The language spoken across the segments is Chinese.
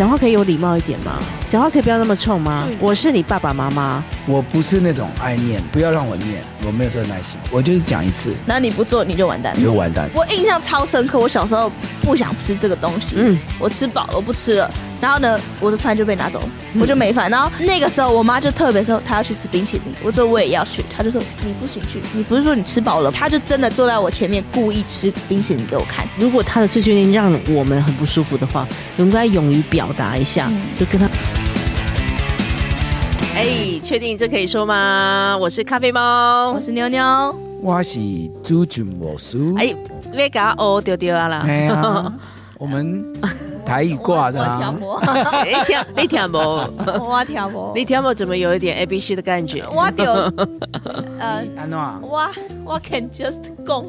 讲话可以有礼貌一点吗？讲话可以不要那么冲吗？我是你爸爸妈妈，我不是那种爱念，不要让我念，我没有这个耐心，我就是讲一次，那你不做你就完蛋，你就完蛋。我印象超深刻，我小时候不想吃这个东西，嗯，我吃饱了，我不吃了。然后呢，我的饭就被拿走，我就没饭。然后那个时候，我妈就特别说她要去吃冰淇淋，我说我也要去，她就说你不行去，你不是说你吃饱了？她就真的坐在我前面，故意吃冰淇淋给我看。如果她的碎碎念让我们很不舒服的话，我们应该勇于表达一下，嗯、就跟她。哎，确定这可以说吗？我是咖啡猫，我是妞妞，我是朱俊魔术。哎，别搞哦丢丢啊啦！哎呀，我们。台语挂的，你听你听不？我听不。你听不？怎么有一点 A B C 的感觉？我就呃，我我 can just 讲，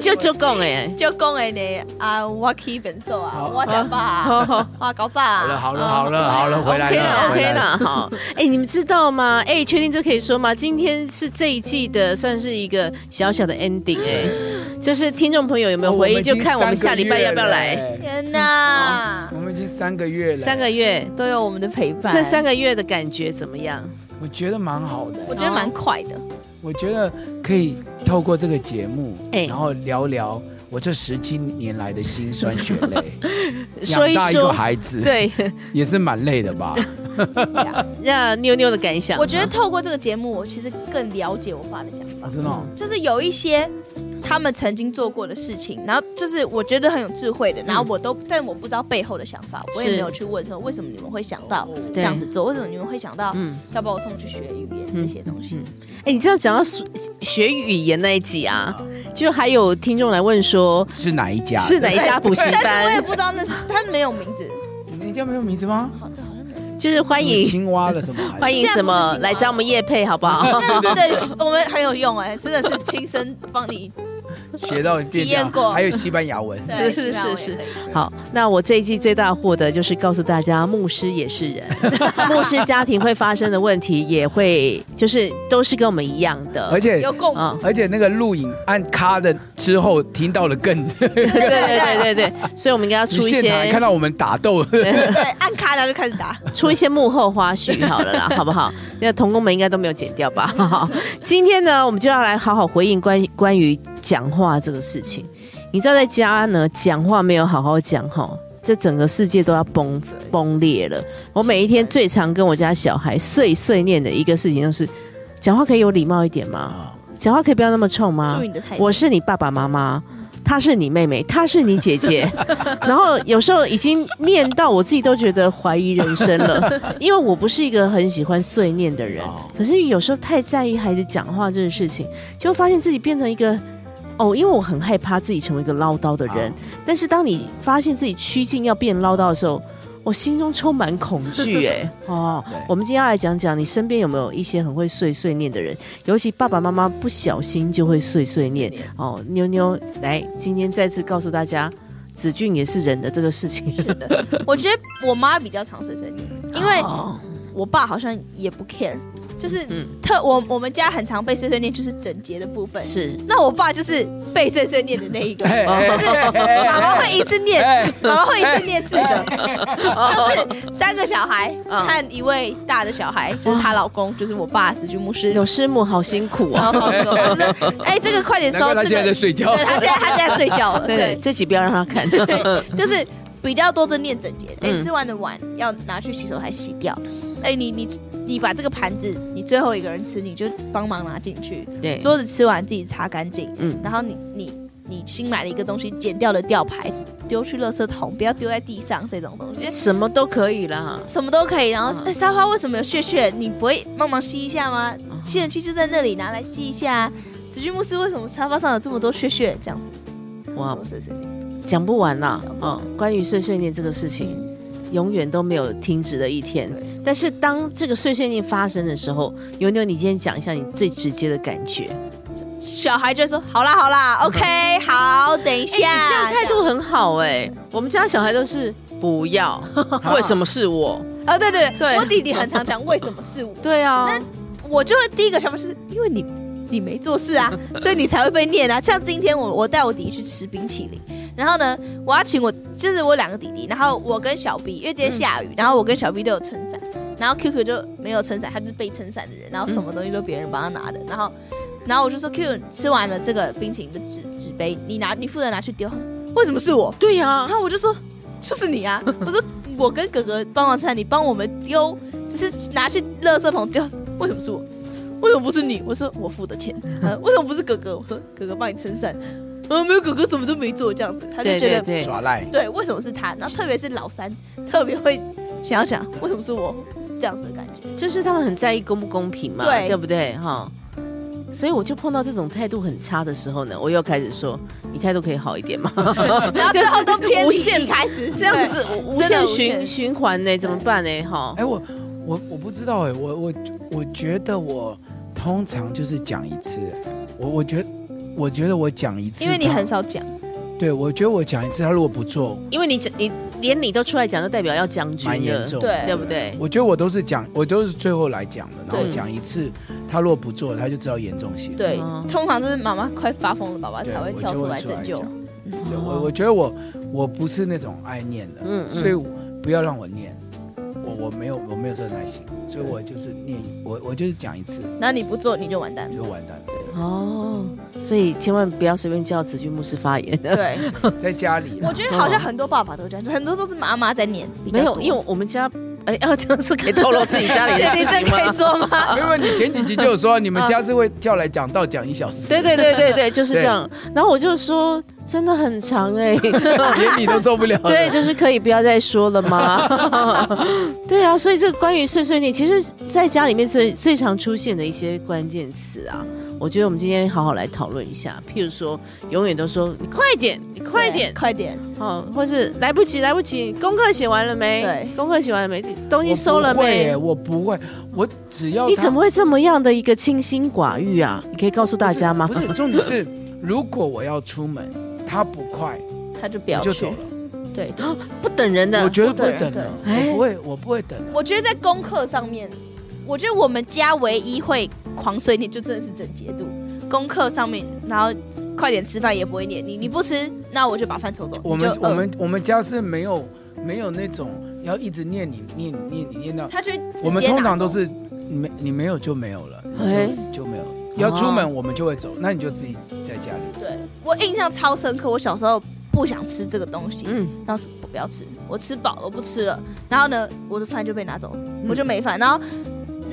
就就讲诶，就讲诶呢啊，我可以本色啊，我讲吧，哇，搞炸啊！好了好了好了好了，回来了 OK 了，好。哎，你们知道吗？哎，确定这可以说吗？今天是这一季的算是一个小小的 ending 哎，就是听众朋友有没有回忆？就看我们下礼拜要不要来。哦、我们已经三个月了，三个月都有我们的陪伴。这三个月的感觉怎么样？我觉得蛮好的，我觉得蛮快的。我觉得可以透过这个节目，然后聊聊我这十七年来的辛酸血泪。养大一个孩子，对，也是蛮累的吧？那妞妞的感想。我觉得透过这个节目，我其实更了解我爸的想法。啊、真的、哦，就是有一些。他们曾经做过的事情，然后就是我觉得很有智慧的，然后我都，但我不知道背后的想法，我也没有去问说为什么你们会想到这样子做，为什么你们会想到要把我送去学语言这些东西。哎，你知道讲到学语言那一集啊，就还有听众来问说是哪一家，是哪一家补习班？但是我也不知道那是他没有名字，你家没有名字吗？好的，好像没有，就是欢迎青蛙的什么？欢迎什么来找我们叶配好不好？对对，我们很有用哎，真的是亲身帮你。学到体验过，还有西班牙文，是是是是。好，那我这一季最大的获得就是告诉大家，牧师也是人，牧师家庭会发生的问题也会，就是都是跟我们一样的，而且有共，而且那个录影按卡的之后听到了更，对对对对对，所以我们应该要出一些，看到我们打斗，对，按卡然后就开始打，出一些幕后花絮好了啦，好不好？那童工们应该都没有剪掉吧？好，今天呢，我们就要来好好回应关关于。讲话这个事情，你知道在家呢，讲话没有好好讲哈，这整个世界都要崩崩裂了。我每一天最常跟我家小孩碎碎念的一个事情就是，讲话可以有礼貌一点吗？讲话可以不要那么冲吗？我是你爸爸妈妈，她是你妹妹，她是你姐姐。然后有时候已经念到我自己都觉得怀疑人生了，因为我不是一个很喜欢碎念的人，可是有时候太在意孩子讲话这个事情，就发现自己变成一个。哦，因为我很害怕自己成为一个唠叨的人，但是当你发现自己趋近要变唠叨的时候，我心中充满恐惧。哎，哦，我们今天要来讲讲，你身边有没有一些很会碎碎念的人？尤其爸爸妈妈不小心就会碎碎念。哦，妞妞，来，今天再次告诉大家，子俊也是人的这个事情。是的，我觉得我妈比较常碎碎念，因为我爸好像也不 care。就是特我我们家很常被碎碎念，就是整洁的部分。是，那我爸就是被碎碎念的那一个，就是 妈妈会一次念，妈妈会一次念四个，就是三个小孩和一位大的小孩，就是她老公，就是我爸子君牧师。有师母好辛苦啊！就是 哎，这个快点收。他现在在睡觉。对，他现在他现在睡觉了。对，这集不要让他看。对，就是比较多是念整洁。哎，吃完的碗要拿去洗手台洗掉。哎，你你你把这个盘子，你最后一个人吃，你就帮忙拿进去。对，桌子吃完自己擦干净。嗯，然后你你你新买了一个东西，剪掉的吊牌丢去垃圾桶，不要丢在地上这种东西。什么都可以啦，什么都可以。然后，哎，沙发为什么有屑屑？你不会帮忙吸一下吗？吸尘器就在那里，拿来吸一下。子君牧师为什么沙发上有这么多屑屑？这样子，哇，碎碎念，讲不完呐。嗯，关于碎碎念这个事情。永远都没有停止的一天，但是当这个碎碎念发生的时候，牛牛，你今天讲一下你最直接的感觉。小孩就说：“好啦，好啦，OK，好，等一下。”你这样态度很好哎。我们家小孩都是不要，为什么是我？啊，对对对，我弟弟很常讲为什么是我。对啊，那我就会第一个想法是因为你你没做事啊，所以你才会被念啊。像今天我我带我弟弟去吃冰淇淋，然后呢，我要请我就是我两个弟弟，然后我跟小 B，因为今天下雨，然后我跟小 B 都有撑伞，然后 QQ 就没有撑伞，他就是被撑伞的人，然后什么东西都别人帮他拿的，然后然后我就说 QQ 吃完了这个冰淇淋的纸纸杯，你拿你负责拿去丢，为什么是我？对呀、啊，然后我就说就是你啊，不是我跟哥哥帮忙撑，你帮我们丢，只是拿去垃圾桶丢，为什么是我？为什么不是你？我说我付的钱。呃，为什么不是哥哥？我说哥哥帮你撑伞。呃，没有哥哥什么都没做，这样子他就觉得耍赖。对，为什么是他？然后特别是老三，特别会想要讲为什么是我这样子的感觉，就是他们很在意公不公平嘛，对，对不对？哈，所以我就碰到这种态度很差的时候呢，我又开始说你态度可以好一点嘛，然后最后都 偏无限开始这样子无限循循环呢，怎么办呢？哈，哎，我我我不知道哎，我我我觉得我。通常就是讲一次，我我觉得，我觉得我讲一次，因为你很少讲。对，我觉得我讲一次，他如果不做，因为你你连你都出来讲，就代表要将军，蛮严重，对对不对？我觉得我都是讲，我都是最后来讲的，然后讲一次，他如果不做，他就知道严重性。对，通常就是妈妈快发疯了，爸爸才会跳出来拯救。对，我我觉得我我不是那种爱念的，嗯，所以不要让我念。我没有，我没有这个耐心，所以我就是念，我我就是讲一次。那你不做，你就完蛋了，就完蛋。对哦，所以千万不要随便叫子君牧师发言。对，在家里，我觉得好像很多爸爸都这样，很多都是妈妈在念。没有，因为我们家。哎，要这样是可以透露自己家里的事情吗？可以说吗？没有，你前几集就有说你们家是会叫来讲道讲一小时。对对对对对，就是这样。然后我就说，真的很长哎，连你都受不了。对，就是可以不要再说了吗？对啊，所以这个关于碎碎念，其实在家里面最最常出现的一些关键词啊。我觉得我们今天好好来讨论一下，譬如说，永远都说你快点，你快点，快点，哦，或是来不及，来不及，功课写完了没？对，功课写完了没？东西收了没？我不会，我只要你怎么会这么样的一个清心寡欲啊？你可以告诉大家吗？不是，不是，重点是，如果我要出门，他不快，他就不要就走了。对，不等人的，我觉得不会等的，我不会，我不会等。我觉得在功课上面，我觉得我们家唯一会。狂碎念就真的是整洁度，功课上面，然后快点吃饭也不会念你，你不吃，那我就把饭收走。我们我们我们家是没有没有那种要一直念你念你念你念到，他就我们通常都是没你没有就没有了，就就没有。要出门我们就会走，那你就自己在家里。对，我印象超深刻，我小时候不想吃这个东西，嗯，然后我不要吃，我吃饱了我不吃了，然后呢我的饭就被拿走，我就没饭，然后。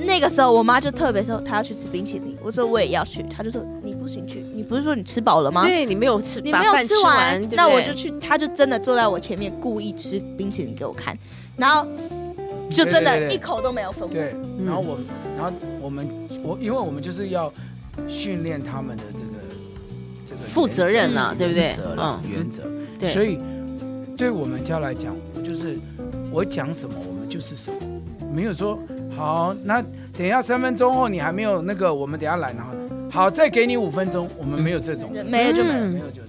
那个时候，我妈就特别说她要去吃冰淇淋，我说我也要去，她就说你不行去，你不是说你吃饱了吗？对，你没有吃，你没有吃完，那我就去，她就真的坐在我前面故意吃冰淇淋给我看，然后就真的一口都没有分我。对，然后我，然后我们，我因为我们就是要训练他们的这个这个负责任呐，对不对？嗯，原则。对，所以对我们家来讲，就是我讲什么，我们就是什么，没有说。好，那等一下三分钟后你还没有那个，我们等下来，然后好再给你五分钟，我们没有这种，没有就没有，没有就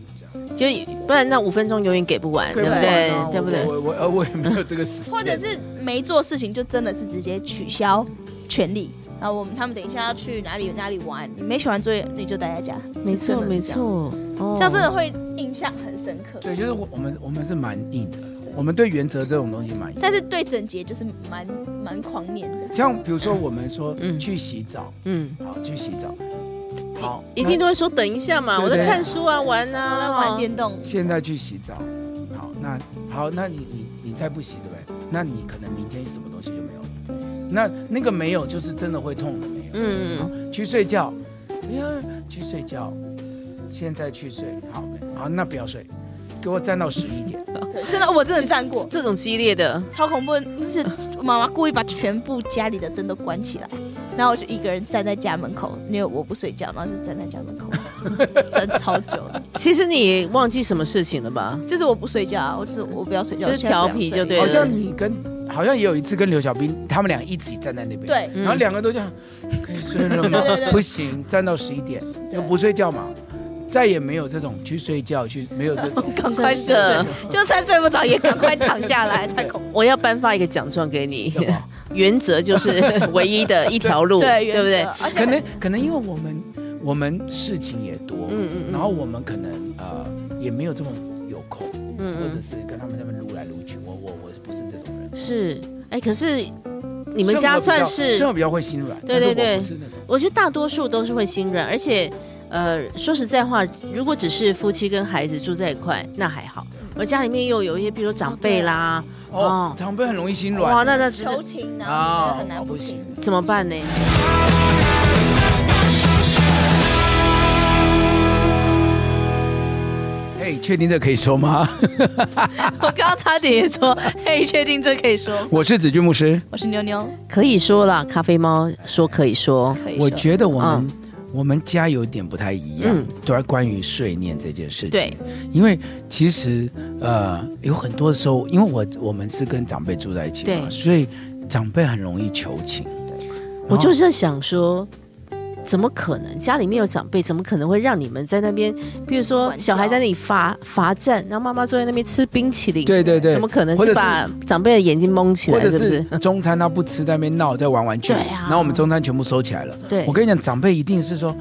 这样，就不然那五分钟永远给不完，对不对？对不对？我我呃我也没有这个时间，或者是没做事情就真的是直接取消权利，然后我们他们等一下要去哪里哪里玩，你没写完作业你就待在家，没错没错，这样真的会印象很深刻。对，就是我们我们是蛮硬的。我们对原则这种东西蛮，但是对整洁就是蛮蛮狂念的。像比如说，我们说去洗澡，嗯，好去洗澡，好，一定都会说等一下嘛，我在看书啊，玩啊，玩电动。现在去洗澡，好，那好，那你你你再不洗，对不对？那你可能明天什么东西就没有了。那那个没有，就是真的会痛的没有。嗯嗯。去睡觉，不要去睡觉，现在去睡，好，好，那不要睡。给我站到十一点，对，真的，我真的站过这种激烈的，超恐怖。就是妈妈故意把全部家里的灯都关起来，然后我就一个人站在家门口，因为我不睡觉，然后就站在家门口 站超久。其实你忘记什么事情了吧？就是我不睡觉，我就是我不要睡觉，就是调皮就对了。好像你跟好像也有一次跟刘小兵他们俩一起站在那边，对，然后两个都这样可以睡了吗？不行，站到十一点就不睡觉嘛。再也没有这种去睡觉去，没有这种 赶快睡，就算睡不着也赶快躺下来，太恐怖。我要颁发一个奖状给你，原则就是唯一的一条路，对，对不对？可能可能因为我们我们事情也多，嗯嗯，然后我们可能呃也没有这么有空，嗯，或者是跟他们是，哎，可是你们家算是生活比较会心软，对对对，我觉得大多数都是会心软，而且呃说实在话，如果只是夫妻跟孩子住在一块，那还好。而家里面又有一些，比如说长辈啦，哦，长辈很容易心软，哇，那那求情啊，很难不行，怎么办呢？嘿，确定这可以说吗？我刚刚差点也说，嘿，确定这可以说。我是子君牧师，我是妞妞，可以说啦。咖啡猫说可以说，我觉得我们。我们家有点不太一样，嗯，都是关于睡念这件事情。对，因为其实呃有很多时候，因为我我们是跟长辈住在一起嘛，所以长辈很容易求情。对，我就是想说。怎么可能？家里面有长辈，怎么可能会让你们在那边？比如说，小孩在那里罚罚站，然后妈妈坐在那边吃冰淇淋。对对对，怎么可能是把长辈的眼睛蒙起来？是不是？中餐他不吃，在那边闹，在玩玩具。对啊。然后我们中餐全部收起来了。对。我跟你讲，长辈一定是说，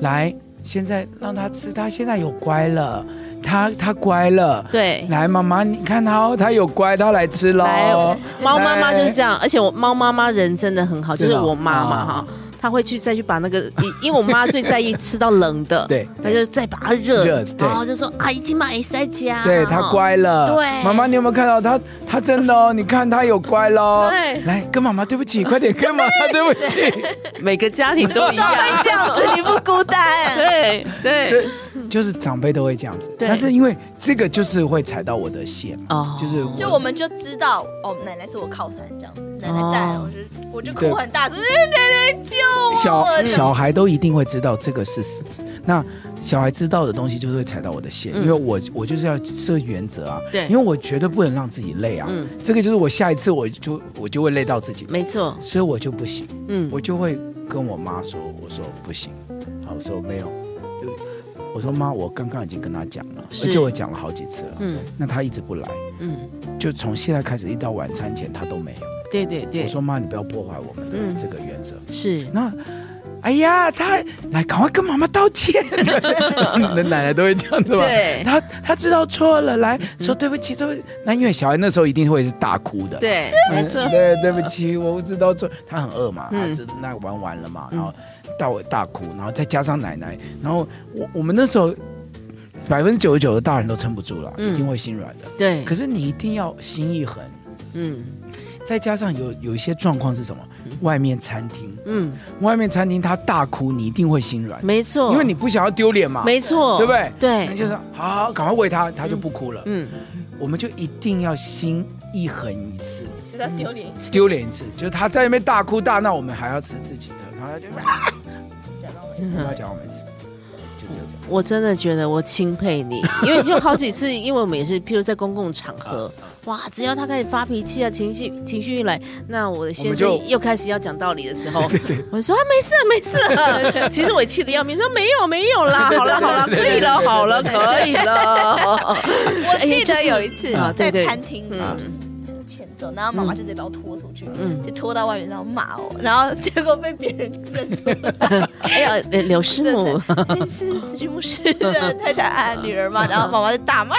来，现在让他吃，他现在有乖了，他他乖了。对。来，妈妈，你看他，他有乖，他来吃喽。猫妈妈就是这样，而且我猫妈妈人真的很好，就是我妈妈哈。他会去再去把那个，因为我妈最在意吃到冷的，对，他就再把它热，热，然后就说阿姨今晚没在家，对他乖了，对，妈妈你有没有看到他？他真的哦，你看他有乖喽，对，来跟妈妈对不起，快点 跟妈妈对不起，每个家庭都一样，这样子你不孤单，对对，就是长辈都会这样子，但是因为这个就是会踩到我的线哦，就是就我们就知道哦，奶奶是我靠山这样子，奶奶在，我就我就哭很大声，奶奶救我。小小孩都一定会知道这个是，那小孩知道的东西就是会踩到我的线，因为我我就是要设原则啊，对，因为我绝对不能让自己累啊，嗯，这个就是我下一次我就我就会累到自己，没错，所以我就不行，嗯，我就会跟我妈说，我说不行，好，我说没有，就我说妈，我刚刚已经跟他讲了，而且我讲了好几次了，嗯，那他一直不来，嗯，就从现在开始一到晚餐前他都没有。对对对，我说妈，你不要破坏我们的这个原则。嗯、是，那，哎呀，他来赶快跟妈妈道歉。你的奶奶都会这样子吧？对，他他知道错了，来说对不起，对不起。那因为小孩那时候一定会是大哭的。对，没错。对，对不起，我不知道错。他很饿嘛，他知道那玩完了嘛，然后到我大哭，然后再加上奶奶，然后我我们那时候百分之九十九的大人都撑不住了，一定会心软的。对，可是你一定要心一狠。嗯。再加上有有一些状况是什么？外面餐厅，嗯，外面餐厅他大哭，你一定会心软，没错，因为你不想要丢脸嘛，没错，对不对？对，那就是好好赶快喂他，他就不哭了。嗯，我们就一定要心一横一次，是他丢脸一次，丢脸一次，就是他在那边大哭大闹，我们还要吃自己的，然后他就 假装没事，他假装没事。我真的觉得我钦佩你，因为就好几次，因为我们也是，譬如在公共场合，哇，只要他开始发脾气啊，情绪情绪一来，那我的先生又开始要讲道理的时候，我说啊，没事没事，其实我气得要命，说没有没有啦，好了好了，可以了，好了可以了。我记得有一次在餐厅啊。然后妈妈就得把我拖出去，嗯，就拖到外面，然后骂我，然后结果被别人认出来。哎呀，刘师母，是子骏牧师的太太啊，女儿嘛。然后妈妈就大骂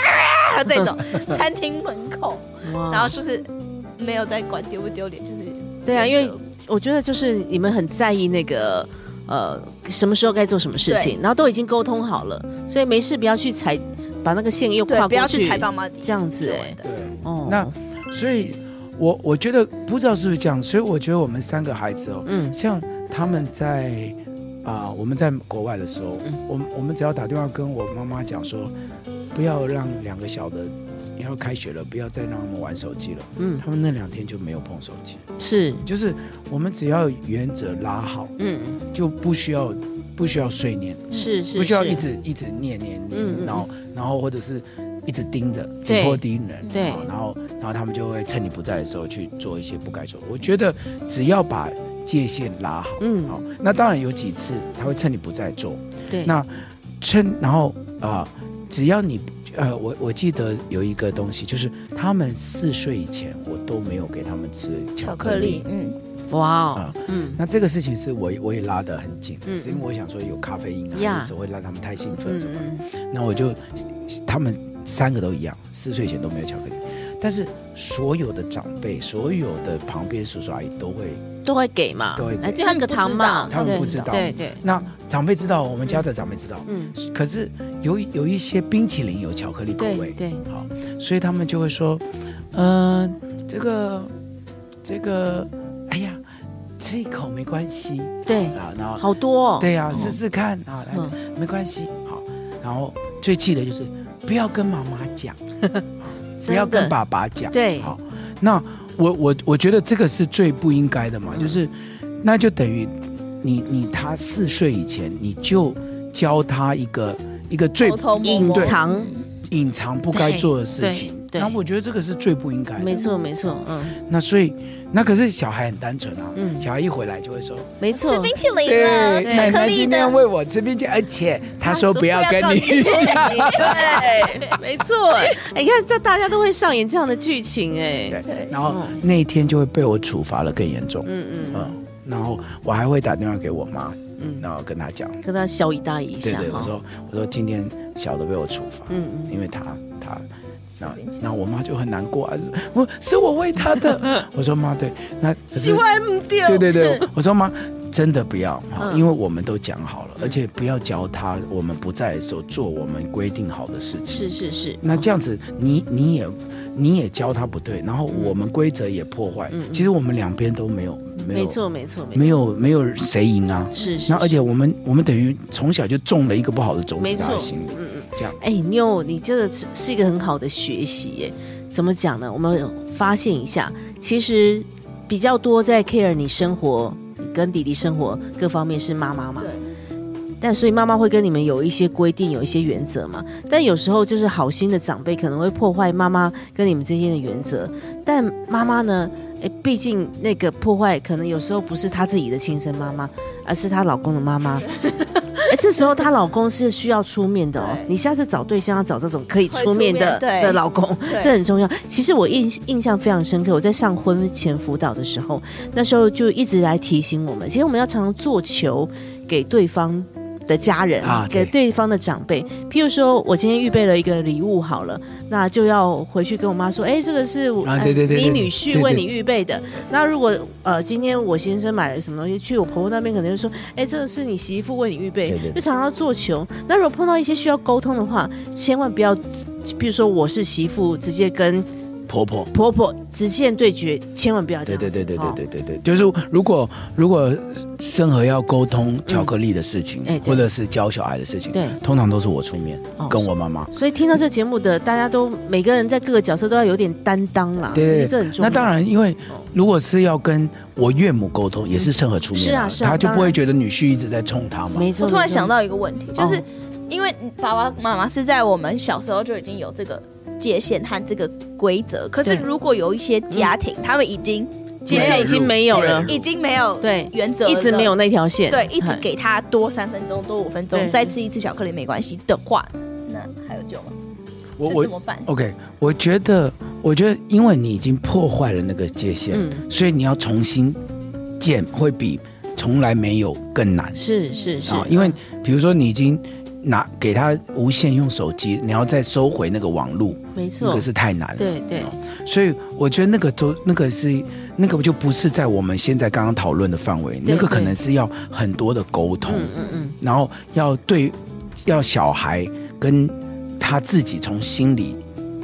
这种餐厅门口，然后就是没有在管丢不丢脸，就是对啊，因为我觉得就是你们很在意那个呃什么时候该做什么事情，然后都已经沟通好了，所以没事不要去踩，把那个线又跨过去，不要去踩爸妈这样子哎，对，哦，那所以。我我觉得不知道是不是这样，所以我觉得我们三个孩子哦，嗯，像他们在啊、呃，我们在国外的时候，嗯、我们我们只要打电话跟我妈妈讲说，不要让两个小的要开学了，不要再让他们玩手机了，嗯，他们那两天就没有碰手机，是，就是我们只要原则拉好，嗯，就不需要不需要碎念，是是，不需要一直一直念念念，嗯、然后然后或者是。一直盯着，紧迫盯人，对，然后，然后他们就会趁你不在的时候去做一些不该做。我觉得只要把界限拉好，嗯，好，那当然有几次他会趁你不在做，对，那趁然后啊、呃，只要你呃，我我记得有一个东西，就是他们四岁以前我都没有给他们吃巧克力，克力嗯，哇哦，嗯，那这个事情是我我也拉得很紧，是因为我想说有咖啡因啊，有时候会让他们太兴奋什么，那我就他们三个都一样，四岁前都没有巧克力，但是所有的长辈，所有的旁边叔叔阿姨都会都会给嘛，都会来吃个糖嘛，他们不知道，对对，那长辈知道，我们家的长辈知道，嗯，可是有有一些冰淇淋有巧克力口味，对，好，所以他们就会说，嗯，这个这个。哎呀，吃一口没关系。对啊，然后好多哦。对呀，试试看啊，来，没关系。好，然后最气的就是不要跟妈妈讲，不要跟爸爸讲。对，好，那我我我觉得这个是最不应该的嘛，就是那就等于你你他四岁以前你就教他一个一个最隐藏隐藏不该做的事情。那我觉得这个是最不应该的。没错没错，嗯。那所以。那可是小孩很单纯啊，嗯，小孩一回来就会说，没错，吃冰淇淋了，奶奶今天喂我吃冰淇淋，而且他说不要跟你讲，对，没错，哎，你看这大家都会上演这样的剧情，哎，对，然后那一天就会被我处罚了更严重，嗯嗯嗯，然后我还会打电话给我妈，嗯，然后跟他讲，跟他小以大一下，对对，我说我说今天小的被我处罚，嗯嗯，因为他他。那那我妈就很难过啊！我是我喂她的。我说妈，对，那洗碗不掉。对对对，我说妈，真的不要，因为我们都讲好了，而且不要教他，我们不在的时候做我们规定好的事情。是是是。那这样子，你你也你也教他不对，然后我们规则也破坏。其实我们两边都没有没有没错没错没有没有谁赢啊！是是。那而且我们我们等于从小就种了一个不好的种子在他心里。这样，哎，妞，你这个是是一个很好的学习耶。怎么讲呢？我们发现一下，其实比较多在 care 你生活，你跟弟弟生活各方面是妈妈嘛。对。但所以妈妈会跟你们有一些规定，有一些原则嘛。但有时候就是好心的长辈可能会破坏妈妈跟你们之间的原则。但妈妈呢？哎，毕竟那个破坏可能有时候不是她自己的亲生妈妈，而是她老公的妈妈。哎，这时候她老公是需要出面的哦。你下次找对象要找这种可以出面的面的老公，这很重要。其实我印印象非常深刻，我在上婚前辅导的时候，那时候就一直来提醒我们，其实我们要常常做球给对方。的家人啊，给对方的长辈，譬如说，我今天预备了一个礼物，好了，那就要回去跟我妈说，哎，这个是我你女婿为你预备的。那如果呃，今天我先生买了什么东西，去我婆婆那边，可能就说，哎，这个是你媳妇为你预备，就常常做穷。那如果碰到一些需要沟通的话，千万不要，比如说我是媳妇，直接跟。婆婆婆婆直线对决，千万不要这样。对对对对对对对对，就是如果如果生和要沟通巧克力的事情，或者是教小孩的事情，对，通常都是我出面，跟我妈妈。所以听到这节目的大家都每个人在各个角色都要有点担当啦，对，这很重要。那当然，因为如果是要跟我岳母沟通，也是生和出面，是啊，是啊，他就不会觉得女婿一直在冲他嘛。没错。我突然想到一个问题，就是因为爸爸妈妈是在我们小时候就已经有这个。界限和这个规则，可是如果有一些家庭，他们已经界限已经没有了，已经没有对原则，一直没有那条线，对，一直给他多三分钟、多五分钟，再吃一次巧克力没关系的话，那还有救吗？我我怎么办？OK，我觉得，我觉得，因为你已经破坏了那个界限，所以你要重新建，会比从来没有更难。是是是，因为比如说你已经。拿给他无限用手机，你要再收回那个网路，没错，那个是太难了。对对，所以我觉得那个都那个是那个就不是在我们现在刚刚讨论的范围，那个可能是要很多的沟通，嗯嗯嗯，然后要对要小孩跟他自己从心里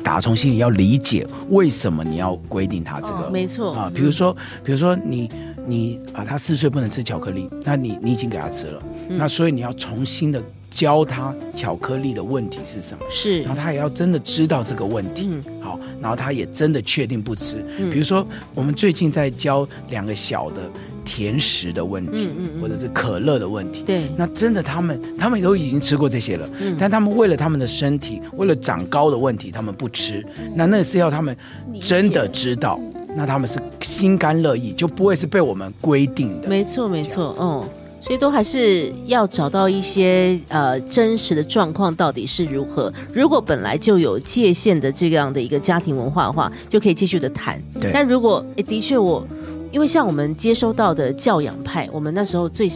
打从心里要理解为什么你要规定他这个，哦、没错啊，比如说比如说你你啊，他四岁不能吃巧克力，那你你已经给他吃了，嗯、那所以你要重新的。教他巧克力的问题是什么？是，然后他也要真的知道这个问题。嗯，好，然后他也真的确定不吃。嗯，比如说我们最近在教两个小的甜食的问题，嗯嗯，或者是可乐的问题。对，那真的他们他们都已经吃过这些了，嗯，但他们为了他们的身体，为了长高的问题，他们不吃。那那是要他们真的知道，那他们是心甘乐意，就不会是被我们规定的。没错，没错，嗯。所以都还是要找到一些呃真实的状况到底是如何。如果本来就有界限的这样的一个家庭文化的话，就可以继续的谈。但如果诶的确我因为像我们接收到的教养派，我们那时候最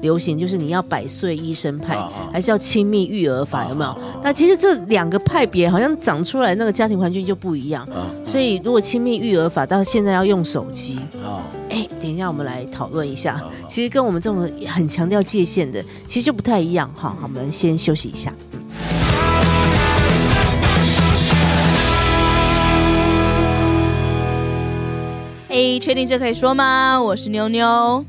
流行就是你要百岁医生派，还是要亲密育儿法，有没有？那其实这两个派别好像长出来那个家庭环境就不一样。所以如果亲密育儿法到现在要用手机，哎、啊，等一下我们来讨论一下。啊、其实跟我们这种很强调界限的，其实就不太一样。哈，我们先休息一下。哎，确定这可以说吗？我是妞妞，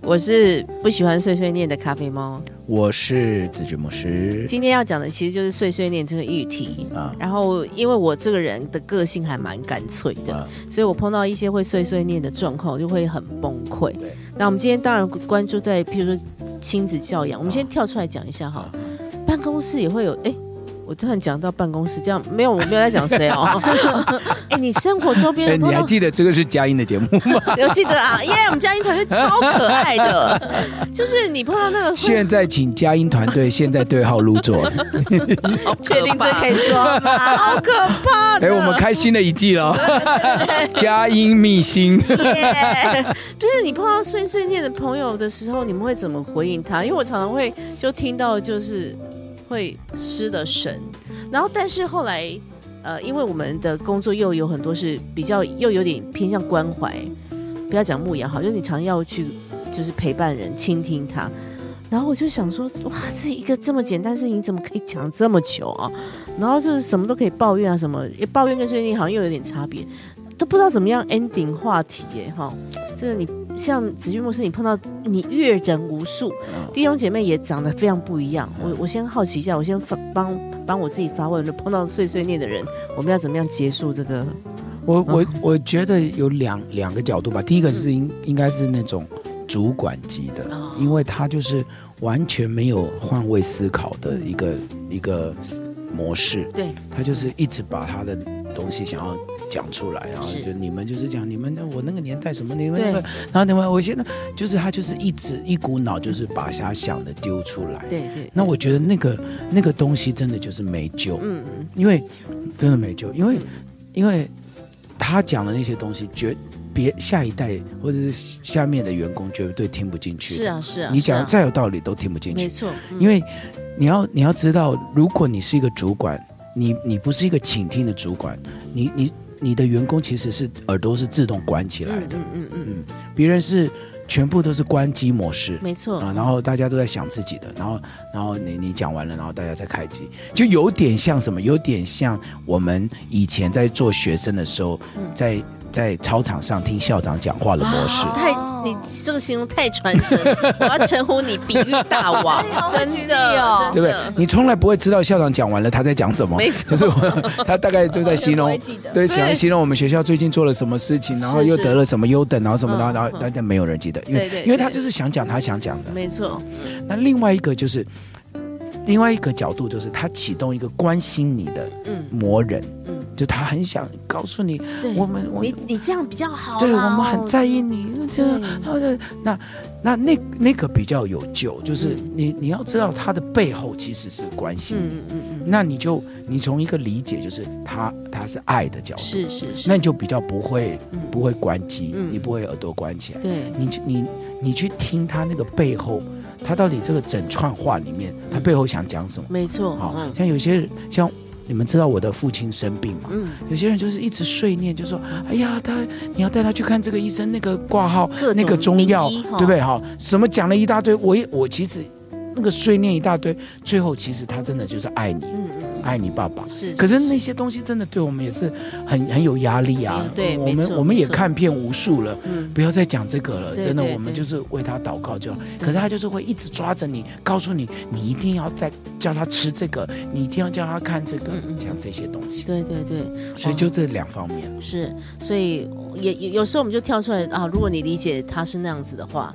我是不喜欢碎碎念的咖啡猫，我是子骏牧师。今天要讲的其实就是碎碎念这个议题啊。然后，因为我这个人的个性还蛮干脆的，啊、所以我碰到一些会碎碎念的状况，我就会很崩溃。那我们今天当然关注在，譬如说亲子教养，我们先跳出来讲一下哈。啊、办公室也会有哎。我突然讲到办公室，这样没有，我没有在讲谁哦。哎，你生活周边，你还记得这个是佳音的节目吗？有记得啊，因为我们佳音团队超可爱的，就是你碰到那个。现在请佳音团队现在对号入座，确定这可以说吗？好可怕！哎，我们开新的一季了，佳音秘辛。就是你碰到碎碎念的朋友的时候，你们会怎么回应他？因为我常常会就听到就是。会失了神，然后但是后来，呃，因为我们的工作又有很多是比较又有点偏向关怀，不要讲牧养好，就是你常要去就是陪伴人，倾听他，然后我就想说，哇，这一个这么简单事情，怎么可以讲这么久啊？然后就是什么都可以抱怨啊，什么也抱怨跟最近好像又有点差别，都不知道怎么样 ending 话题耶，哈，这个你。像子君牧师，你碰到你阅人无数，弟兄姐妹也长得非常不一样。我我先好奇一下，我先帮帮我自己发问，就碰到碎碎念的人，我们要怎么样结束这个？我我我觉得有两两个角度吧。第一个是应应该是那种主管级的，因为他就是完全没有换位思考的一个一个模式，对，他就是一直把他的东西想要。讲出来，然后就你们就是讲你们我那个年代什么你们那个，然后你们我现在就是他就是一直一股脑就是把他想的丢出来，对对。那我觉得那个那个东西真的就是没救，嗯。嗯，因为真的没救，因为因为他讲的那些东西，绝别下一代或者是下面的员工绝对听不进去，是啊是啊，你讲的再有道理都听不进去，没错，因为你要你要知道，如果你是一个主管，你你不是一个倾听的主管，你你。你的员工其实是耳朵是自动关起来的，嗯嗯嗯嗯，别人是全部都是关机模式，没错。啊，然后大家都在想自己的，然后然后你你讲完了，然后大家再开机，就有点像什么，有点像我们以前在做学生的时候，在。在操场上听校长讲话的模式，太你这个形容太传神，我要称呼你比喻大王，真的哦，对不对？你从来不会知道校长讲完了他在讲什么，没错，可是我他大概就在形容，对，想要形容我们学校最近做了什么事情，然后又得了什么优等，然后什么，然后然后大家没有人记得，因为因为他就是想讲他想讲的，没错。那另外一个就是另外一个角度，就是他启动一个关心你的魔人。就他很想告诉你，我们我你你这样比较好，对我们很在意你这个，那那那那个比较有救，就是你你要知道他的背后其实是关心你，嗯嗯嗯，那你就你从一个理解就是他他是爱的角度，是是是，那你就比较不会不会关机，你不会耳朵关起来，对，你你你去听他那个背后，他到底这个整串话里面他背后想讲什么？没错，好像有些像。你们知道我的父亲生病吗？嗯，有些人就是一直碎念，就说：“哎呀，他你要带他去看这个医生，那个挂号，那个中药，对不对？哈，什么讲了一大堆，我也我其实那个碎念一大堆，最后其实他真的就是爱你。”嗯嗯。爱你爸爸是，可是那些东西真的对我们也是很很有压力啊。对，我们我们也看遍无数了，不要再讲这个了。真的，我们就是为他祷告就好。可是他就是会一直抓着你，告诉你，你一定要再叫他吃这个，你一定要叫他看这个，讲这些东西。对对对，所以就这两方面。是，所以也有时候我们就跳出来啊，如果你理解他是那样子的话。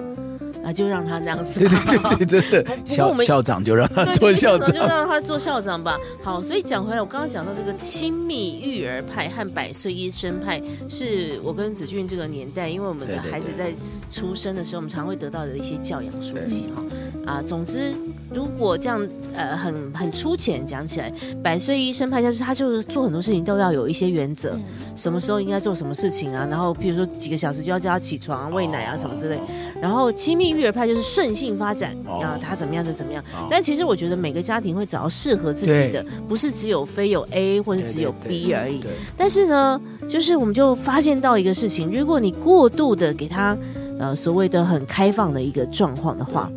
啊，就让他这样子。对对对对，真的。校校长就让他做校长，就让他做校长吧。好，所以讲回来，我刚刚讲到这个亲密育儿派和百岁医生派，是我跟子俊这个年代，因为我们的孩子在出生的时候，我们常会得到的一些教养书籍哈。啊，总之，如果这样呃很很粗浅讲起来，百岁医生派就是，他就是做很多事情都要有一些原则，嗯、什么时候应该做什么事情啊，然后譬如说几个小时就要叫他起床、啊、喂奶啊什么之类，然后亲密育儿派就是顺性发展，啊他怎么样就怎么样。但其实我觉得每个家庭会找到适合自己的，不是只有非有 A 或者只有 B 而已。但是呢，就是我们就发现到一个事情，如果你过度的给他呃所谓的很开放的一个状况的话。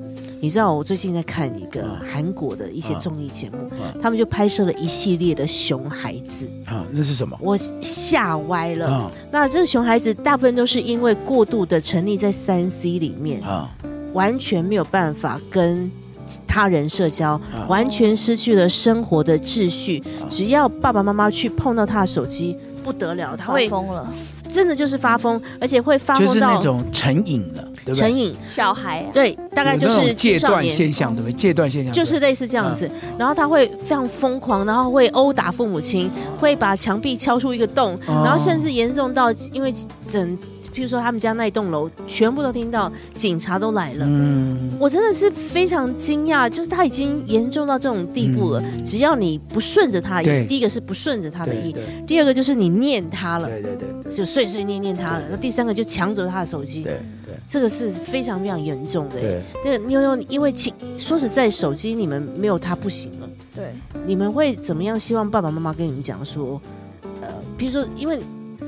你知道我最近在看一个韩国的一些综艺节目，他们就拍摄了一系列的熊孩子。啊，那是什么？我吓歪了。那这个熊孩子大部分都是因为过度的沉溺在三 C 里面啊，完全没有办法跟他人社交，完全失去了生活的秩序。只要爸爸妈妈去碰到他的手机，不得了，他会疯了。真的就是发疯，而且会发疯到就是那种成瘾了，对不对？成瘾。小孩、啊、对，大概就是戒断现象，对不对？戒断现象就是类似这样子，嗯、然后他会非常疯狂，然后会殴打父母亲，会把墙壁敲出一个洞，哦、然后甚至严重到因为整。譬如说，他们家那一栋楼全部都听到警察都来了。嗯，我真的是非常惊讶，就是他已经严重到这种地步了。嗯、只要你不顺着他意，第一个是不顺着他的意，第二个就是你念他了，对对对，就碎碎念念他了。那第三个就抢走他的手机，对对，这个是非常非常严重的。对，那个妞妞，因为请说实在，手机你们没有他不行了。对，你们会怎么样？希望爸爸妈妈跟你们讲说，呃，比如说，因为。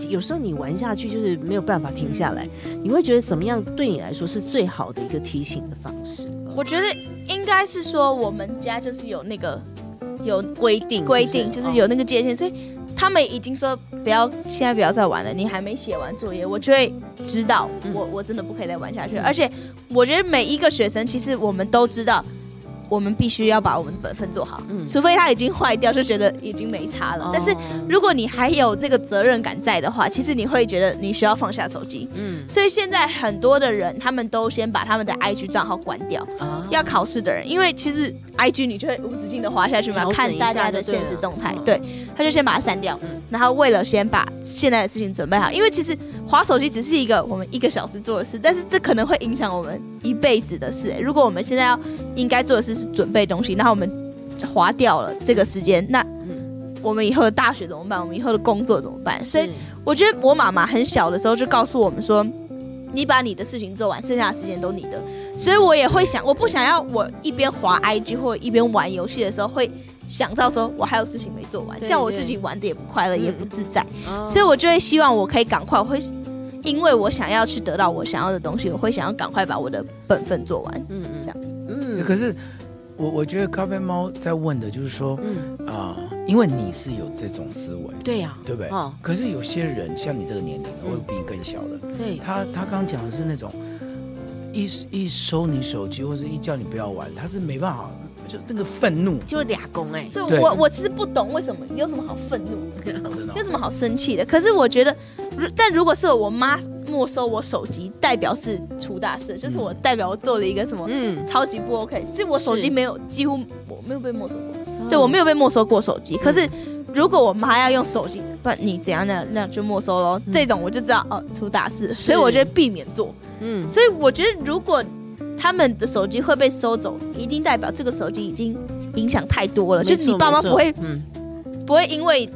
有时候你玩下去就是没有办法停下来，你会觉得怎么样对你来说是最好的一个提醒的方式？我觉得应该是说我们家就是有那个有规定，规定就是有那个界限，所以他们已经说不要现在不要再玩了。你还没写完作业，我就会知道我我真的不可以再玩下去。而且我觉得每一个学生其实我们都知道。我们必须要把我们的本分做好，嗯，除非他已经坏掉，就觉得已经没差了。哦、但是如果你还有那个责任感在的话，其实你会觉得你需要放下手机，嗯。所以现在很多的人，他们都先把他们的 IG 账号关掉。啊、要考试的人，因为其实 IG 你就会无止境的滑下去嘛，看大家的现实动态，对，他就先把它删掉。嗯、然后为了先把现在的事情准备好，因为其实滑手机只是一个我们一个小时做的事，但是这可能会影响我们一辈子的事。如果我们现在要应该做的事。是准备东西，然后我们划掉了这个时间，那我们以后的大学怎么办？我们以后的工作怎么办？所以我觉得我妈妈很小的时候就告诉我们说：“你把你的事情做完，剩下的时间都你的。”所以我也会想，我不想要我一边滑 IG 或一边玩游戏的时候，会想到说我还有事情没做完，这样我自己玩的也不快乐，也不自在。所以我就会希望我可以赶快，我会因为我想要去得到我想要的东西，我会想要赶快把我的本分做完。嗯嗯，这样。嗯，可是。我我觉得咖啡猫在问的就是说，嗯。啊、呃，因为你是有这种思维，对呀、啊，对不对？哦，可是有些人像你这个年龄，或者比你更小的，对，他他刚讲的是那种一一收你手机，或者一叫你不要玩，他是没办法，就那个愤怒，就俩公哎，对，我我其实不懂为什么，你有什么好愤怒的，有什么好生气的？可是我觉得，如但如果是我妈。没收我手机，代表是出大事，就是我代表我做了一个什么，嗯，超级不 OK。是我手机没有，几乎我没有被没收过，对我没有被没收过手机。可是如果我妈要用手机，不然你怎样呢？那就没收喽。这种我就知道哦，出大事，所以我觉得避免做。嗯，所以我觉得如果他们的手机会被收走，一定代表这个手机已经影响太多了，就是你爸妈不会，嗯不会因为。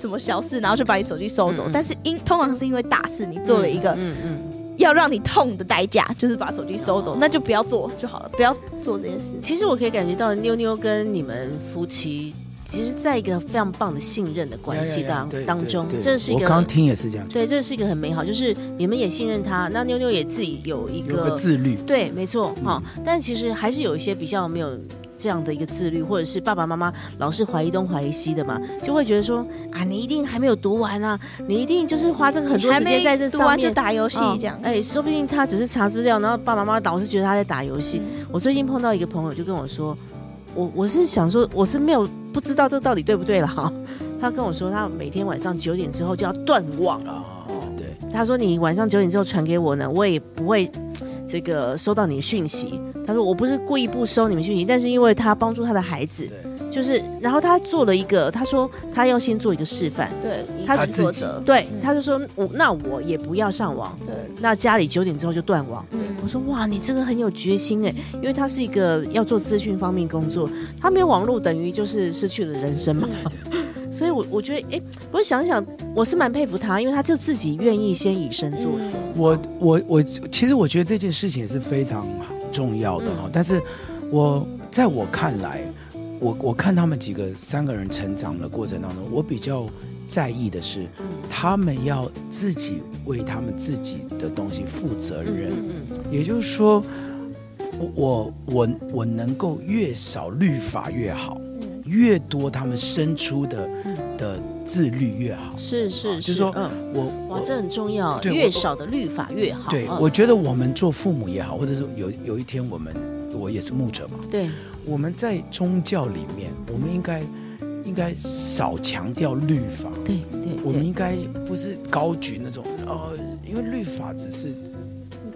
什么小事，然后就把你手机收走？嗯、但是因通常是因为大事，你做了一个嗯嗯要让你痛的代价，就是把手机收走，嗯、那就不要做就好了，不要做这件事。其实我可以感觉到妞妞跟你们夫妻，其实在一个非常棒的信任的关系当当中，这是一个。我刚听也是这样。对，这是一个很美好，就是你们也信任他，那妞妞也自己有一个，有个自律。对，没错哈、嗯。但其实还是有一些比较没有。这样的一个自律，或者是爸爸妈妈老是怀疑东怀疑西的嘛，就会觉得说啊，你一定还没有读完啊，你一定就是花这个很多时间在这上面就打游戏这样。哎、哦，说不定他只是查资料，然后爸爸妈妈老是觉得他在打游戏。嗯、我最近碰到一个朋友就跟我说，我我是想说，我是没有不知道这到底对不对了哈。他跟我说，他每天晚上九点之后就要断网了。哦，对。他说你晚上九点之后传给我呢，我也不会。这个收到你的讯息，他说我不是故意不收你们讯息，但是因为他帮助他的孩子，对。就是然后他做了一个，他说他要先做一个示范，对，他自己，对，他就说我那我也不要上网，对，那家里九点之后就断网，嗯，我说哇，你这个很有决心哎，因为他是一个要做资讯方面工作，他没有网络等于就是失去了人生嘛。所以我，我我觉得，哎，我想想，我是蛮佩服他，因为他就自己愿意先以身作则。我我我，其实我觉得这件事情也是非常重要的哈，嗯、但是我在我看来，我我看他们几个三个人成长的过程当中，我比较在意的是，他们要自己为他们自己的东西负责任。也就是说，我我我能够越少律法越好。越多他们生出的的自律越好，是是，就是说，嗯，我哇，这很重要，越少的律法越好。对，我觉得我们做父母也好，或者是有有一天我们，我也是牧者嘛，对，我们在宗教里面，我们应该应该少强调律法，对对，我们应该不是高举那种，呃，因为律法只是。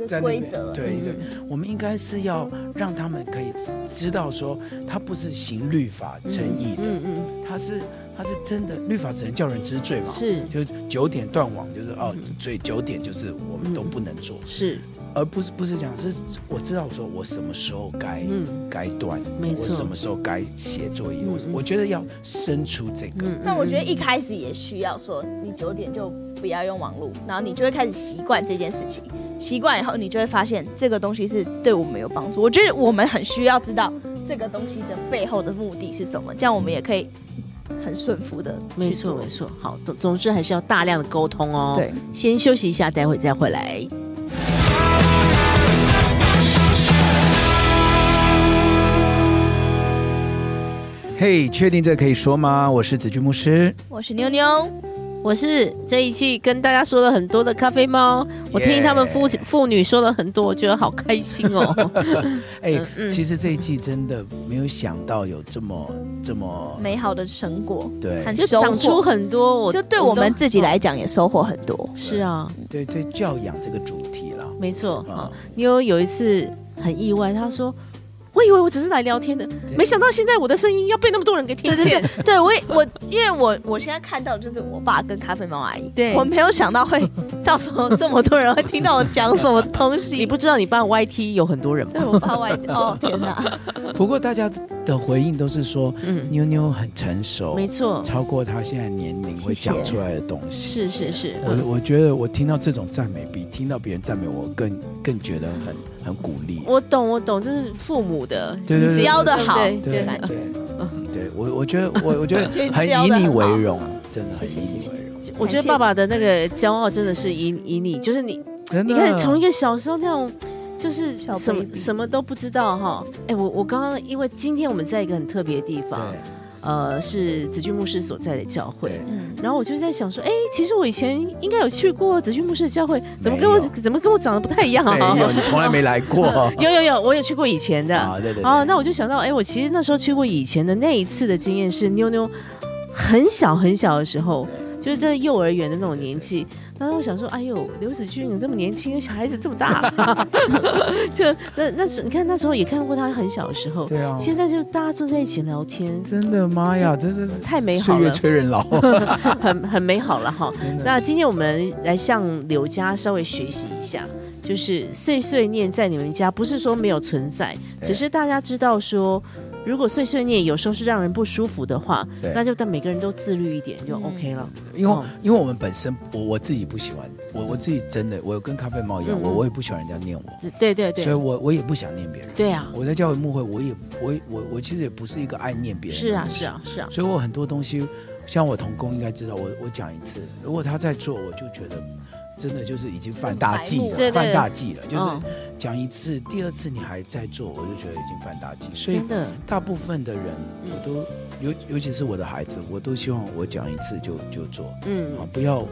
在规则对，对，我们应该是要让他们可以知道说，他不是行律法正义的，嗯嗯，他是他是真的律法只能叫人知罪嘛，是，就九点断网，就是哦，所以九点就是我们都不能做，是，而不是不是这样，是我知道说我什么时候该该断，没错，我什么时候该写作业，我我觉得要生出这个，但我觉得一开始也需要说，你九点就不要用网络，然后你就会开始习惯这件事情。习惯以后，你就会发现这个东西是对我们有帮助。我觉得我们很需要知道这个东西的背后的目的是什么，这样我们也可以很顺服的。没错，没错。好，总总之还是要大量的沟通哦。对，先休息一下，待会再回来。嘿，确定这可以说吗？我是子君牧师，我是妞妞。我是这一季跟大家说了很多的咖啡猫我听他们父父女说了很多，我觉得好开心哦。哎、欸，嗯、其实这一季真的没有想到有这么这么美好的成果，对，就长出很多，我就对我们自己来讲也收获很多。是啊，对对，教养这个主题了，没错啊。妞有有一次很意外，她说。我以为我只是来聊天的，没想到现在我的声音要被那么多人给听见。对，对，对，对我我因为我我现在看到的就是我爸跟咖啡猫阿姨，对我没有想到会 到时候这么多人会听到我讲什么东西。你不知道你爸 YT 有很多人吗？对，我爸 YT 哦天哪！不过大家的回应都是说，嗯，妞妞很成熟，没错，超过她现在年龄会讲出来的东西。是是是，我我觉得我听到这种赞美，比听到别人赞美我更更觉得很。很鼓励，我懂，我懂，就是父母的教的好，对对对，对我我觉得我我觉得很以你为荣，真的很以你为荣。我觉得 爸爸的那个骄傲真的是以以你，就是你，你看从一个小时候那种，就是什么什么都不知道哈。哎，我我刚刚因为今天我们在一个很特别的地方。呃，是子君牧师所在的教会，嗯，然后我就在想说，哎，其实我以前应该有去过子君牧师的教会，怎么跟我怎么跟我长得不太一样啊？没有，你从来没来过。有有有，我有去过以前的啊，对对。哦，那我就想到，哎，我其实那时候去过以前的那一次的经验是妞妞很小很小的时候，就是在幼儿园的那种年纪。当时我想说，哎呦，刘子骏你这么年轻，小孩子这么大，就那那时你看那时候也看过他很小的时候，对啊，现在就大家坐在一起聊天，真的妈呀，真的是太美好了，岁月催人老，很很美好了哈。那今天我们来向刘家稍微学习一下，就是碎碎念在你们家不是说没有存在，只是大家知道说。如果碎碎念有时候是让人不舒服的话，那就但每个人都自律一点就 OK 了。因为因为我们本身我我自己不喜欢，我我自己真的我有跟咖啡猫一样，嗯、我我也不喜欢人家念我。对对对，所以我我也不想念别人。对啊，我在教会牧会，我也我我我其实也不是一个爱念别人。是啊是啊是啊，所以我很多东西，像我同工应该知道，我我讲一次，如果他在做，我就觉得。真的就是已经犯大忌了，犯大忌了。就是讲一次，第二次你还在做，我就觉得已经犯大忌。所以，大部分的人，我都尤尤其是我的孩子，我都希望我讲一次就就做。嗯，啊，不要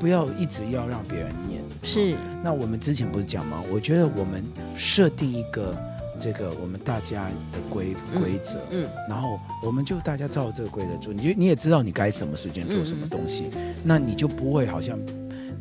不要一直要让别人念。是。那我们之前不是讲吗？我觉得我们设定一个这个我们大家的规规则，嗯，然后我们就大家照这个规则做。你就你也知道你该什么时间做什么东西，那你就不会好像。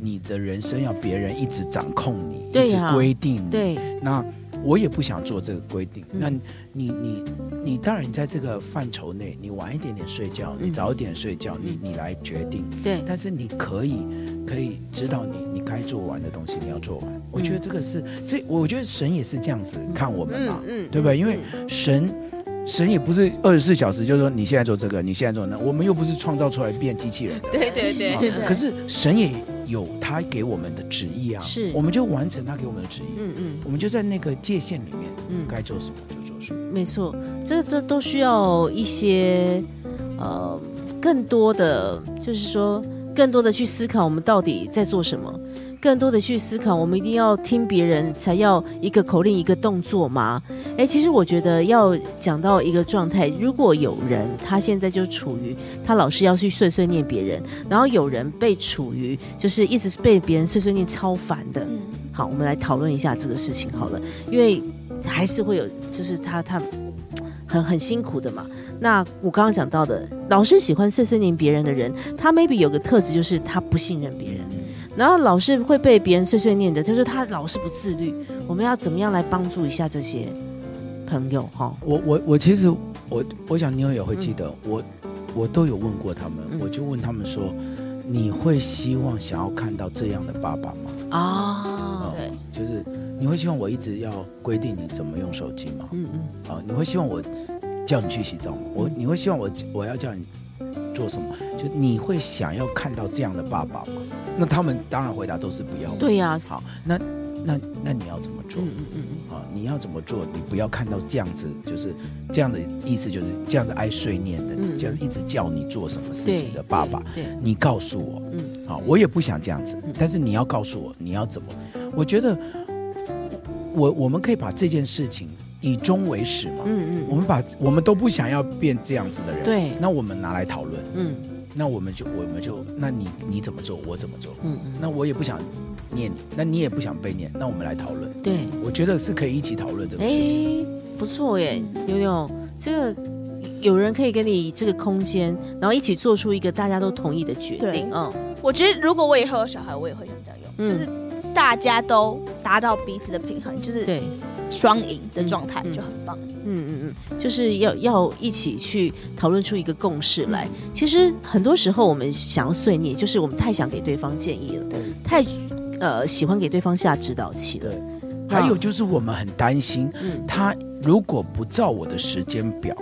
你的人生要别人一直掌控你，一直规定你。对，那我也不想做这个规定。嗯、那你你你当然你在这个范畴内，你晚一点点睡觉，你早一点睡觉，嗯、你你来决定。对，但是你可以可以知道你你该做完的东西你要做完。嗯、我觉得这个是这，我觉得神也是这样子看我们嘛，嗯，嗯对不对？因为神。神也不是二十四小时，就是说你现在做这个，你现在做那，我们又不是创造出来变机器人的。对对对。可是神也有他给我们的旨意啊，是，我们就完成他给我们的旨意。嗯嗯。我们就在那个界限里面，嗯，该做什么就做什么。没错，这这都需要一些呃更多的，就是说更多的去思考，我们到底在做什么。更多的去思考，我们一定要听别人才要一个口令一个动作吗？诶，其实我觉得要讲到一个状态，如果有人他现在就处于他老是要去碎碎念别人，然后有人被处于就是一直被别人碎碎念超烦的，好，我们来讨论一下这个事情好了，因为还是会有就是他他很很辛苦的嘛。那我刚刚讲到的，老是喜欢碎碎念别人的人，他 maybe 有个特质就是他不信任别人。然后老是会被别人碎碎念的，就是他老是不自律。我们要怎么样来帮助一下这些朋友？哈，我我我其实我我想妞也会记得，嗯、我我都有问过他们，嗯、我就问他们说，你会希望想要看到这样的爸爸吗？啊，对，就是你会希望我一直要规定你怎么用手机吗？嗯嗯，啊，你会希望我叫你去洗澡吗？我你会希望我我要叫你做什么？就你会想要看到这样的爸爸吗？那他们当然回答都是不要。对呀、啊，好，那那那你要怎么做？嗯嗯嗯，啊，你要怎么做？你不要看到这样子，就是这样的意思，就是这样的爱碎念的，嗯、就是一直叫你做什么事情的爸爸。对，对你告诉我，嗯，好，我也不想这样子，但是你要告诉我你要怎么？我觉得我我们可以把这件事情以终为始嘛。嗯嗯，我们把我们都不想要变这样子的人，对，那我们拿来讨论，嗯。那我们就我们就，那你你怎么做，我怎么做？嗯嗯。那我也不想念你，那你也不想被念，那我们来讨论。对，我觉得是可以一起讨论这个事情。哎，不错耶，牛牛这个有人可以给你这个空间，然后一起做出一个大家都同意的决定。嗯，我觉得如果我以后有小孩，我也会想这样用，嗯、就是大家都达到彼此的平衡，就是对。双赢的状态就很棒。嗯嗯嗯，就是要要一起去讨论出一个共识来。其实很多时候我们想要碎念，就是我们太想给对方建议了，对，太呃喜欢给对方下指导棋了。还有就是我们很担心，嗯，他如果不照我的时间表，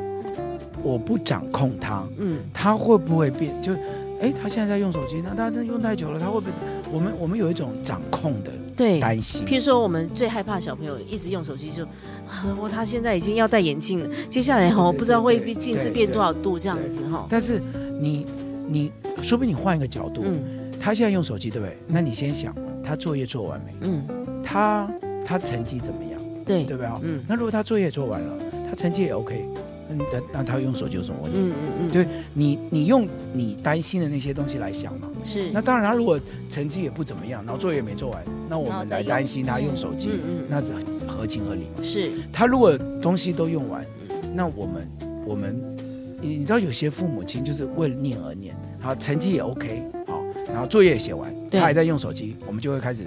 我不掌控他，嗯，他会不会变就？哎，他现在在用手机，那他真用太久了，他会不会？我们我们有一种掌控的对担心。譬如说，我们最害怕小朋友一直用手机，就 我他现在已经要戴眼镜了，接下来哈，我不知道会近视变多少度这样子哈。但是你你说不定你换一个角度，嗯，他现在用手机对不对？那你先想，他作业做完没？嗯，他他成绩怎么样？对对不对？嗯，那如果他作业做完了，他成绩也 OK。那那他用手机有什么问题？嗯嗯嗯，对，你你用你担心的那些东西来想嘛。是。那当然，他如果成绩也不怎么样，然后作业也没做完，那我们来担心他用手机，那是合情合理嘛。是。他如果东西都用完，那我们我们，你知道有些父母亲就是为了念而念，好，成绩也 OK，好，然后作业也写完，他还在用手机，我们就会开始。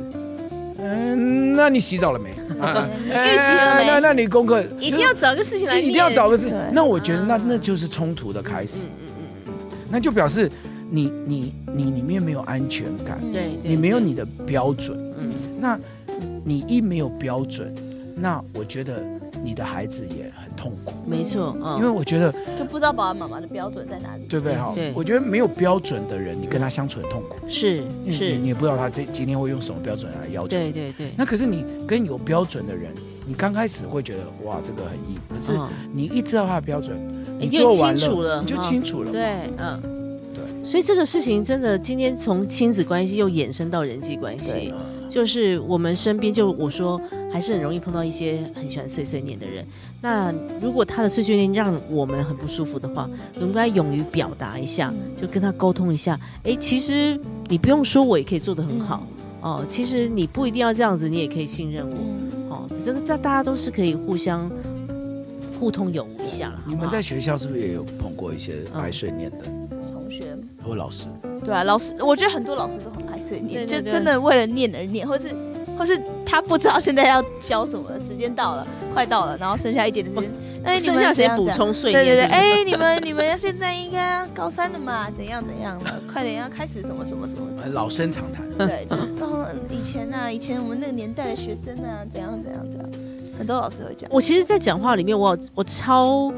嗯，那你洗澡了没？预习了没？那那你功课一定要找个事情来，一定要找个事。那我觉得那那就是冲突的开始。嗯嗯嗯，那就表示你你你里面没有安全感，对，你没有你的标准。嗯，那你一没有标准，那我觉得你的孩子也很。痛苦，没错，嗯，因为我觉得就不知道爸爸妈妈的标准在哪里，对不对？哈，对，我觉得没有标准的人，你跟他相处很痛苦，是是，你也不知道他这今天会用什么标准来要求，对对对。那可是你跟有标准的人，你刚开始会觉得哇，这个很硬，可是你一知道他的标准，你就清楚了，你就清楚了，对，嗯，对。所以这个事情真的，今天从亲子关系又衍生到人际关系。就是我们身边，就我说，还是很容易碰到一些很喜欢碎碎念的人。那如果他的碎碎念让我们很不舒服的话，我们应该勇于表达一下，就跟他沟通一下。哎，其实你不用说，我也可以做得很好哦。其实你不一定要这样子，你也可以信任我哦。这个大大家都是可以互相互通有无一下了。你们在学校是不是也有碰过一些爱碎念的同学或老师？对啊，老师，我觉得很多老师都很爱碎念，就真的为了念而念，或是或是他不知道现在要教什么，时间到了，快到了，然后剩下一点的时间，哎、哦、剩下时间补充碎念。对对对，哎、欸，你们你们要现在应该高三了嘛？怎样怎样的？快点要开始什么什么什么？老生常谈。对，然后以前啊，以前我们那个年代的学生啊，怎样怎样怎样，很多老师会讲。我其实，在讲话里面，我我超。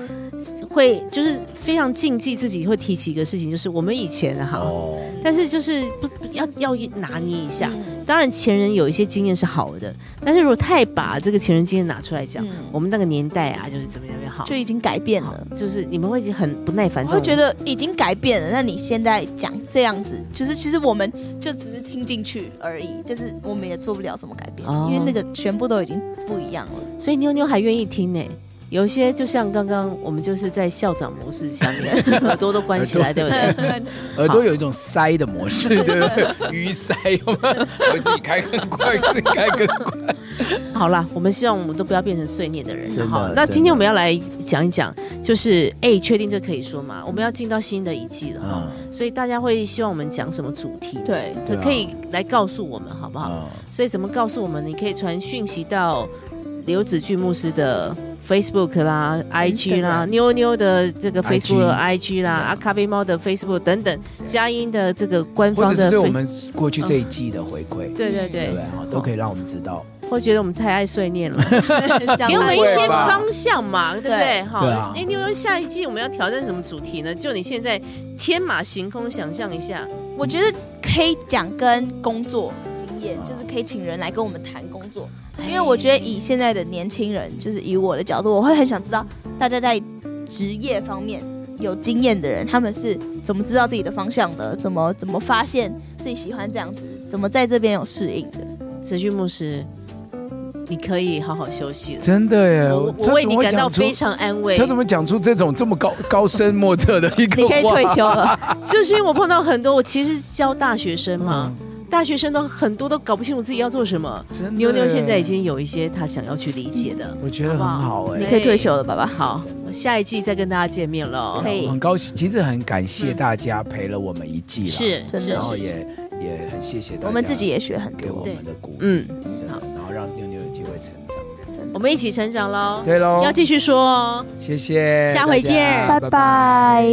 会就是非常禁忌自己会提起一个事情，就是我们以前哈，哦、但是就是不要要拿捏一下。嗯、当然前人有一些经验是好的，但是如果太把这个前人经验拿出来讲，嗯、我们那个年代啊，就是怎么样怎么样好，就已经改变了。就是你们会很不耐烦，会觉得已经改变了。那你现在讲这样子，就是其实我们就只是听进去而已，就是我们也做不了什么改变，哦、因为那个全部都已经不一样了。所以妞妞还愿意听呢。有些就像刚刚我们就是在校长模式下面，耳朵都关起来，对不对？耳朵有一种塞的模式，对不对？鱼塞，我自己开更快，自己开更快。好了，我们希望我们都不要变成碎念的人。好，那今天我们要来讲一讲，就是哎，确定这可以说吗？我们要进到新的一季了哈，所以大家会希望我们讲什么主题？对，可以来告诉我们好不好？所以怎么告诉我们？你可以传讯息到刘子俊牧师的。Facebook 啦，IG 啦，妞妞的这个 Facebook、IG 啦，啊，咖啡猫的 Facebook 等等，佳音的这个官方的，或者是对我们过去这一季的回馈，对对对，对都可以让我们知道。会觉得我们太爱碎念了，给我们一些方向嘛，对不对？好，哎，妞妞下一季我们要挑战什么主题呢？就你现在天马行空想象一下，我觉得可以讲跟工作经验，就是可以请人来跟我们谈工作。因为我觉得以现在的年轻人，就是以我的角度，我会很想知道大家在职业方面有经验的人，他们是怎么知道自己的方向的？怎么怎么发现自己喜欢这样子？怎么在这边有适应的？持续牧师，你可以好好休息了。真的耶，我，我为你感到非常安慰。他怎么讲出这种这么高高深莫测的一个话？你可以退休了 就是因为我碰到很多，我其实教大学生嘛。嗯大学生都很多都搞不清楚自己要做什么。妞妞现在已经有一些他想要去理解的，我觉得很好哎。你可以退休了，爸爸。好，我下一季再跟大家见面了。可以，很高兴，其实很感谢大家陪了我们一季了，是，真的，然后也也很谢谢大家，我们自己也学很多，给我们的鼓励，嗯，好，然后让妞妞有机会成长，我们一起成长喽。对喽，要继续说哦。谢谢，下回见，拜拜。